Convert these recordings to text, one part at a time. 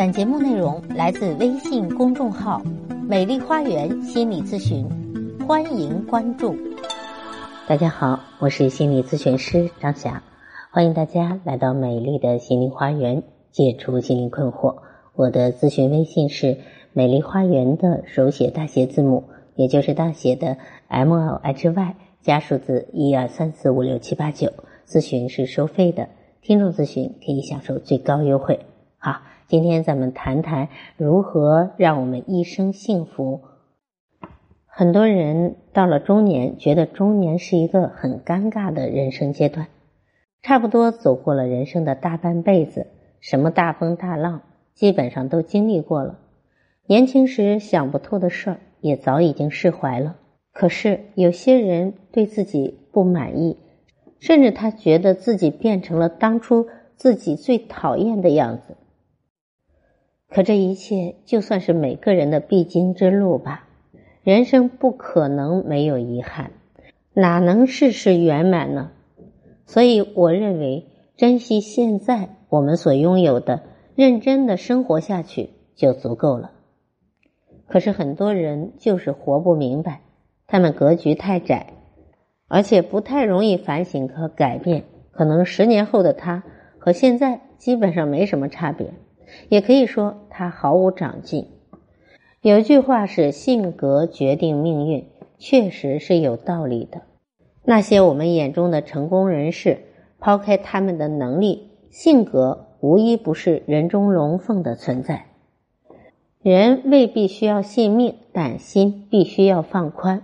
本节目内容来自微信公众号“美丽花园心理咨询”，欢迎关注。大家好，我是心理咨询师张霞，欢迎大家来到美丽的心灵花园，解除心灵困惑。我的咨询微信是“美丽花园”的手写大写字母，也就是大写的 M L H Y 加数字一二三四五六七八九。咨询是收费的，听众咨询可以享受最高优惠。好。今天咱们谈谈如何让我们一生幸福。很多人到了中年，觉得中年是一个很尴尬的人生阶段，差不多走过了人生的大半辈子，什么大风大浪基本上都经历过了。年轻时想不透的事儿也早已经释怀了。可是有些人对自己不满意，甚至他觉得自己变成了当初自己最讨厌的样子。可这一切就算是每个人的必经之路吧。人生不可能没有遗憾，哪能事事圆满呢？所以，我认为珍惜现在我们所拥有的，认真的生活下去就足够了。可是很多人就是活不明白，他们格局太窄，而且不太容易反省和改变。可能十年后的他和现在基本上没什么差别。也可以说他毫无长进。有一句话是“性格决定命运”，确实是有道理的。那些我们眼中的成功人士，抛开他们的能力，性格无一不是人中龙凤的存在。人未必需要信命，但心必须要放宽，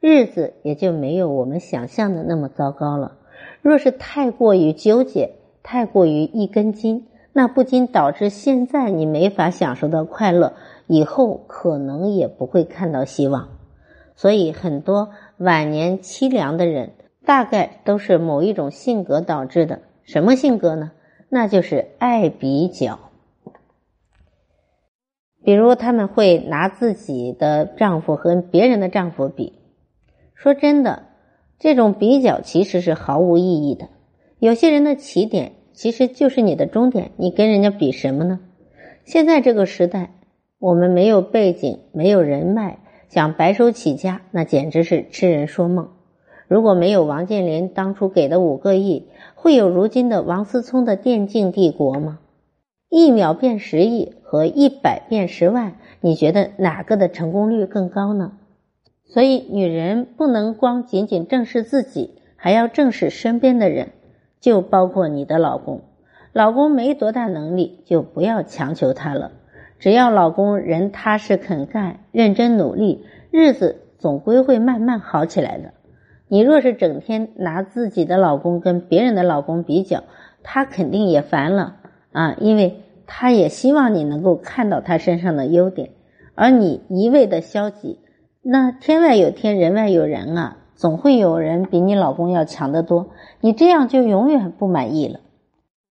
日子也就没有我们想象的那么糟糕了。若是太过于纠结，太过于一根筋。那不仅导致现在你没法享受到快乐，以后可能也不会看到希望。所以，很多晚年凄凉的人，大概都是某一种性格导致的。什么性格呢？那就是爱比较。比如，他们会拿自己的丈夫和别人的丈夫比。说真的，这种比较其实是毫无意义的。有些人的起点。其实就是你的终点，你跟人家比什么呢？现在这个时代，我们没有背景，没有人脉，想白手起家，那简直是痴人说梦。如果没有王健林当初给的五个亿，会有如今的王思聪的电竞帝国吗？一秒变十亿和一百变十万，你觉得哪个的成功率更高呢？所以，女人不能光仅仅正视自己，还要正视身边的人。就包括你的老公，老公没多大能力，就不要强求他了。只要老公人踏实肯干、认真努力，日子总归会慢慢好起来的。你若是整天拿自己的老公跟别人的老公比较，他肯定也烦了啊，因为他也希望你能够看到他身上的优点，而你一味的消极，那天外有天，人外有人啊。总会有人比你老公要强得多，你这样就永远不满意了。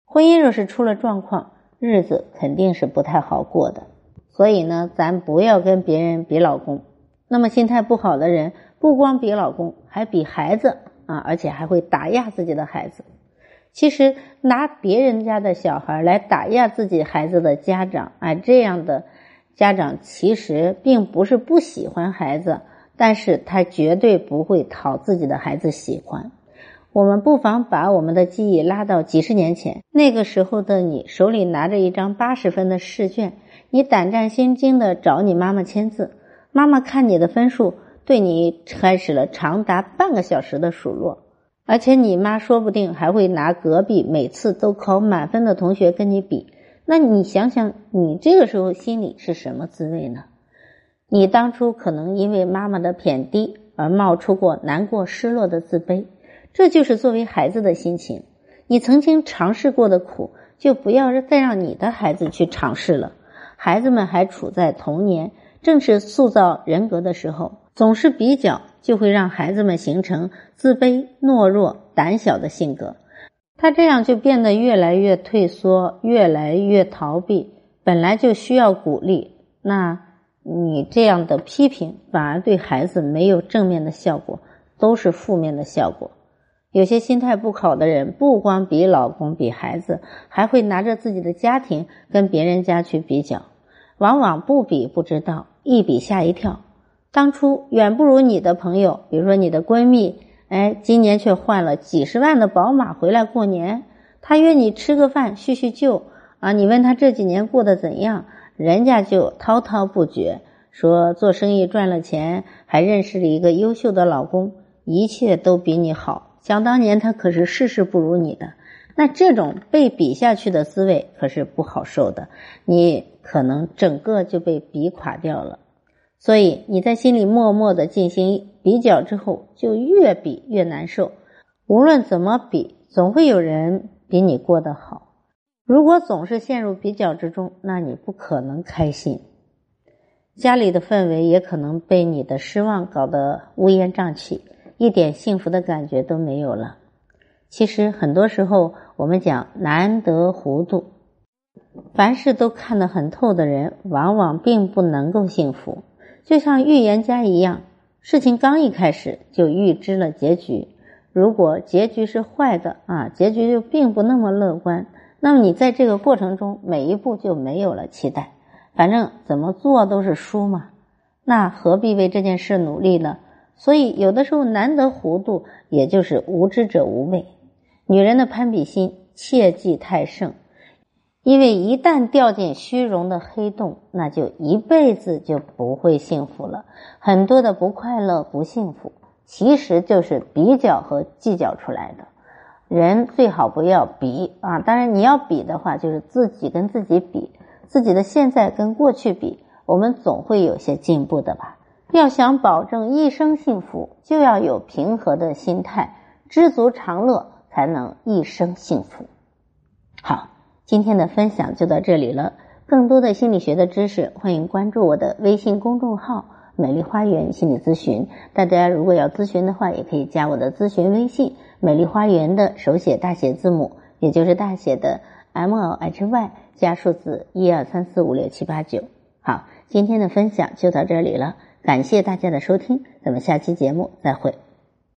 婚姻若是出了状况，日子肯定是不太好过的。所以呢，咱不要跟别人比老公。那么心态不好的人，不光比老公，还比孩子啊，而且还会打压自己的孩子。其实拿别人家的小孩来打压自己孩子的家长，啊，这样的家长其实并不是不喜欢孩子。但是他绝对不会讨自己的孩子喜欢。我们不妨把我们的记忆拉到几十年前，那个时候的你手里拿着一张八十分的试卷，你胆战心惊的找你妈妈签字，妈妈看你的分数，对你开始了长达半个小时的数落，而且你妈说不定还会拿隔壁每次都考满分的同学跟你比。那你想想，你这个时候心里是什么滋味呢？你当初可能因为妈妈的贬低而冒出过难过、失落的自卑，这就是作为孩子的心情。你曾经尝试过的苦，就不要再让你的孩子去尝试了。孩子们还处在童年，正是塑造人格的时候，总是比较，就会让孩子们形成自卑、懦弱、胆小的性格。他这样就变得越来越退缩，越来越逃避。本来就需要鼓励，那。你这样的批评反而对孩子没有正面的效果，都是负面的效果。有些心态不好的人，不光比老公、比孩子，还会拿着自己的家庭跟别人家去比较，往往不比不知道，一比吓一跳。当初远不如你的朋友，比如说你的闺蜜，哎，今年却换了几十万的宝马回来过年。她约你吃个饭叙叙旧啊，你问她这几年过得怎样，人家就滔滔不绝，说做生意赚了钱，还认识了一个优秀的老公，一切都比你好。想当年，他可是事事不如你的，那这种被比下去的滋味可是不好受的，你可能整个就被比垮掉了。所以你在心里默默的进行比较之后，就越比越难受。无论怎么比，总会有人比你过得好。如果总是陷入比较之中，那你不可能开心，家里的氛围也可能被你的失望搞得乌烟瘴气。一点幸福的感觉都没有了。其实很多时候，我们讲难得糊涂，凡事都看得很透的人，往往并不能够幸福。就像预言家一样，事情刚一开始就预知了结局。如果结局是坏的啊，结局就并不那么乐观。那么你在这个过程中，每一步就没有了期待。反正怎么做都是输嘛，那何必为这件事努力呢？所以，有的时候难得糊涂，也就是无知者无畏。女人的攀比心切忌太盛，因为一旦掉进虚荣的黑洞，那就一辈子就不会幸福了。很多的不快乐、不幸福，其实就是比较和计较出来的。人最好不要比啊！当然，你要比的话，就是自己跟自己比，自己的现在跟过去比，我们总会有些进步的吧。要想保证一生幸福，就要有平和的心态，知足常乐，才能一生幸福。好，今天的分享就到这里了。更多的心理学的知识，欢迎关注我的微信公众号“美丽花园心理咨询”。大家如果要咨询的话，也可以加我的咨询微信“美丽花园”的手写大写字母，也就是大写的 M L H Y 加数字一二三四五六七八九。好，今天的分享就到这里了。感谢大家的收听，咱们下期节目再会。